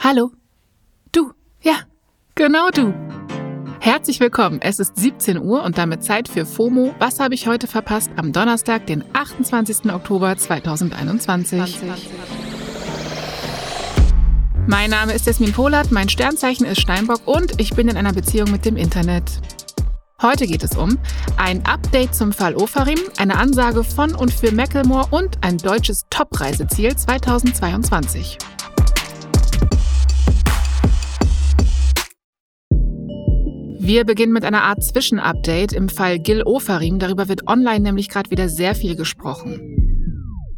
Hallo. Du. Ja, genau du. Herzlich willkommen. Es ist 17 Uhr und damit Zeit für FOMO. Was habe ich heute verpasst? Am Donnerstag, den 28. Oktober 2021. Mein Name ist Jasmin Polat, mein Sternzeichen ist Steinbock und ich bin in einer Beziehung mit dem Internet. Heute geht es um ein Update zum Fall Ofarim, eine Ansage von und für Macklemore und ein deutsches Top-Reiseziel 2022. Wir beginnen mit einer Art Zwischenupdate im Fall Gil Ofarim. Darüber wird online nämlich gerade wieder sehr viel gesprochen.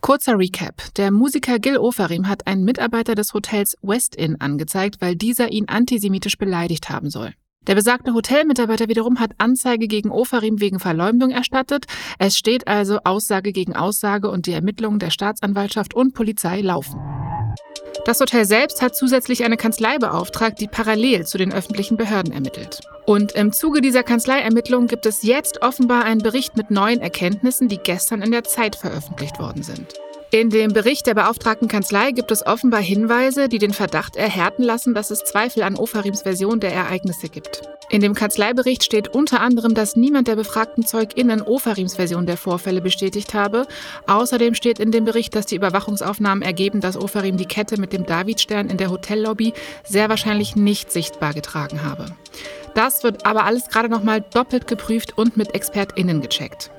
Kurzer Recap. Der Musiker Gil Ofarim hat einen Mitarbeiter des Hotels West Inn angezeigt, weil dieser ihn antisemitisch beleidigt haben soll. Der besagte Hotelmitarbeiter wiederum hat Anzeige gegen Ofarim wegen Verleumdung erstattet. Es steht also Aussage gegen Aussage und die Ermittlungen der Staatsanwaltschaft und Polizei laufen. Das Hotel selbst hat zusätzlich eine Kanzlei beauftragt, die parallel zu den öffentlichen Behörden ermittelt. Und im Zuge dieser Kanzleiermittlungen gibt es jetzt offenbar einen Bericht mit neuen Erkenntnissen, die gestern in der Zeit veröffentlicht worden sind. In dem Bericht der beauftragten Kanzlei gibt es offenbar Hinweise, die den Verdacht erhärten lassen, dass es Zweifel an Ofarims Version der Ereignisse gibt. In dem Kanzleibericht steht unter anderem, dass niemand der befragten ZeugInnen Ofarims Version der Vorfälle bestätigt habe. Außerdem steht in dem Bericht, dass die Überwachungsaufnahmen ergeben, dass Ofarim die Kette mit dem Davidstern in der Hotellobby sehr wahrscheinlich nicht sichtbar getragen habe. Das wird aber alles gerade nochmal doppelt geprüft und mit ExpertInnen gecheckt.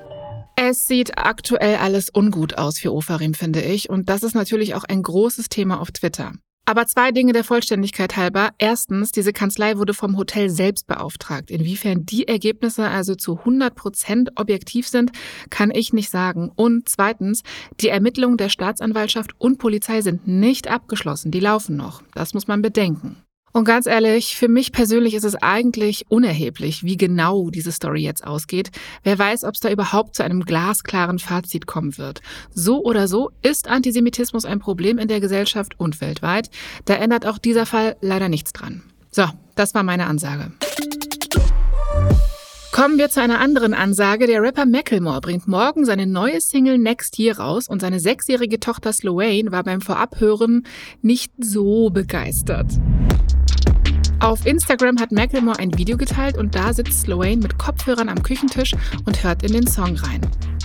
Es sieht aktuell alles ungut aus für Ofarim, finde ich. Und das ist natürlich auch ein großes Thema auf Twitter. Aber zwei Dinge der Vollständigkeit halber. Erstens, diese Kanzlei wurde vom Hotel selbst beauftragt. Inwiefern die Ergebnisse also zu 100 Prozent objektiv sind, kann ich nicht sagen. Und zweitens, die Ermittlungen der Staatsanwaltschaft und Polizei sind nicht abgeschlossen. Die laufen noch. Das muss man bedenken. Und ganz ehrlich, für mich persönlich ist es eigentlich unerheblich, wie genau diese Story jetzt ausgeht. Wer weiß, ob es da überhaupt zu einem glasklaren Fazit kommen wird. So oder so ist Antisemitismus ein Problem in der Gesellschaft und weltweit. Da ändert auch dieser Fall leider nichts dran. So, das war meine Ansage. Kommen wir zu einer anderen Ansage. Der Rapper Macklemore bringt morgen seine neue Single Next Year raus und seine sechsjährige Tochter Sloane war beim Vorabhören nicht so begeistert. Auf Instagram hat Macklemore ein Video geteilt und da sitzt Sloane mit Kopfhörern am Küchentisch und hört in den Song rein.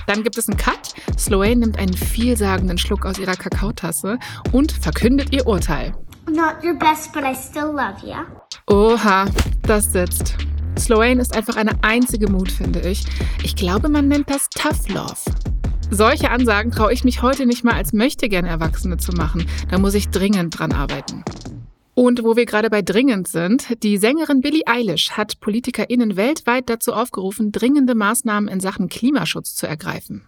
Dann gibt es einen Cut. Sloane nimmt einen vielsagenden Schluck aus ihrer Kakaotasse und verkündet ihr Urteil. Not your best, but I still love you. Oha, das sitzt. Sloane ist einfach eine einzige Mut, finde ich. Ich glaube, man nennt das Tough Love. Solche Ansagen traue ich mich heute nicht mal als möchtegern Erwachsene zu machen. Da muss ich dringend dran arbeiten. Und wo wir gerade bei dringend sind, die Sängerin Billie Eilish hat PolitikerInnen weltweit dazu aufgerufen, dringende Maßnahmen in Sachen Klimaschutz zu ergreifen.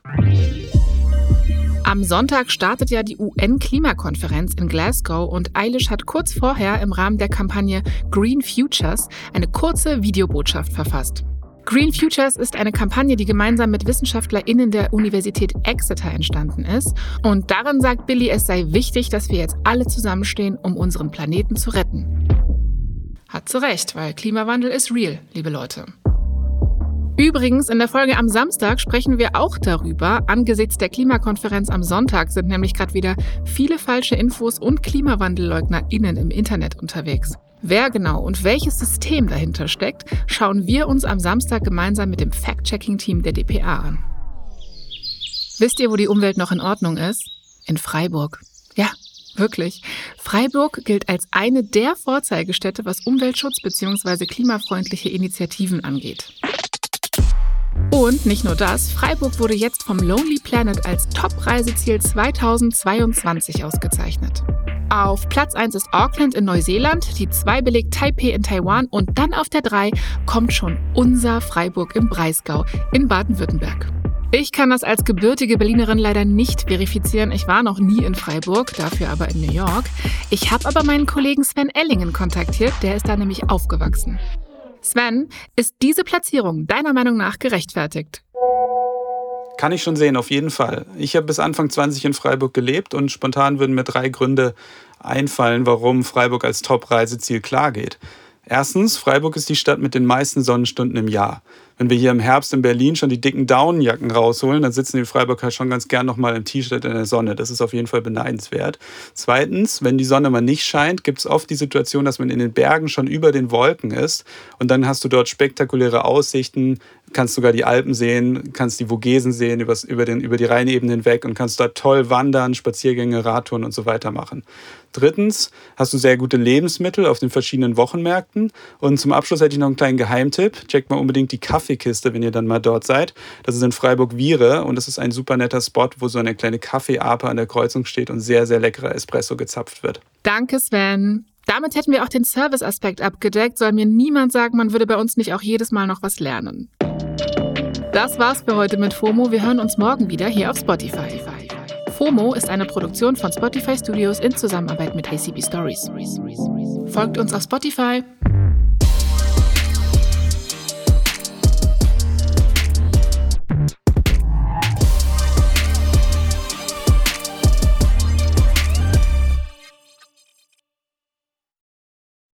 Am Sonntag startet ja die UN-Klimakonferenz in Glasgow und Eilish hat kurz vorher im Rahmen der Kampagne Green Futures eine kurze Videobotschaft verfasst. Green Futures ist eine Kampagne, die gemeinsam mit WissenschaftlerInnen der Universität Exeter entstanden ist. Und darin sagt Billy, es sei wichtig, dass wir jetzt alle zusammenstehen, um unseren Planeten zu retten. Hat zu Recht, weil Klimawandel ist real, liebe Leute. Übrigens, in der Folge am Samstag sprechen wir auch darüber. Angesichts der Klimakonferenz am Sonntag sind nämlich gerade wieder viele falsche Infos und KlimawandelleugnerInnen im Internet unterwegs. Wer genau und welches System dahinter steckt, schauen wir uns am Samstag gemeinsam mit dem Fact-Checking-Team der DPA an. Wisst ihr, wo die Umwelt noch in Ordnung ist? In Freiburg. Ja, wirklich. Freiburg gilt als eine der Vorzeigestädte, was Umweltschutz bzw. klimafreundliche Initiativen angeht. Und nicht nur das, Freiburg wurde jetzt vom Lonely Planet als Top-Reiseziel 2022 ausgezeichnet. Auf Platz 1 ist Auckland in Neuseeland, die 2 belegt Taipei in Taiwan und dann auf der 3 kommt schon unser Freiburg im Breisgau in Baden-Württemberg. Ich kann das als gebürtige Berlinerin leider nicht verifizieren. Ich war noch nie in Freiburg, dafür aber in New York. Ich habe aber meinen Kollegen Sven Ellingen kontaktiert, der ist da nämlich aufgewachsen. Sven, ist diese Platzierung deiner Meinung nach gerechtfertigt? Kann ich schon sehen, auf jeden Fall. Ich habe bis Anfang 20 in Freiburg gelebt und spontan würden mir drei Gründe einfallen, warum Freiburg als Top-Reiseziel klar geht. Erstens, Freiburg ist die Stadt mit den meisten Sonnenstunden im Jahr. Wenn wir hier im Herbst in Berlin schon die dicken Daunenjacken rausholen, dann sitzen die Freiburger schon ganz gern nochmal im T-Shirt in der Sonne. Das ist auf jeden Fall beneidenswert. Zweitens, wenn die Sonne mal nicht scheint, gibt es oft die Situation, dass man in den Bergen schon über den Wolken ist und dann hast du dort spektakuläre Aussichten, kannst sogar die Alpen sehen, kannst die Vogesen sehen übers, über, den, über die Rheinebene hinweg und kannst dort toll wandern, Spaziergänge, Radtouren und so weiter machen. Drittens hast du sehr gute Lebensmittel auf den verschiedenen Wochenmärkten. Und zum Abschluss hätte ich noch einen kleinen Geheimtipp. Checkt mal unbedingt die Kaffeekiste, wenn ihr dann mal dort seid. Das ist in Freiburg-Viere und das ist ein super netter Spot, wo so eine kleine Kaffeeape an der Kreuzung steht und sehr, sehr leckerer Espresso gezapft wird. Danke, Sven. Damit hätten wir auch den Service-Aspekt abgedeckt. Soll mir niemand sagen, man würde bei uns nicht auch jedes Mal noch was lernen. Das war's für heute mit FOMO. Wir hören uns morgen wieder hier auf Spotify. FOMO ist eine Produktion von Spotify Studios in Zusammenarbeit mit ACB Stories. Folgt uns auf Spotify,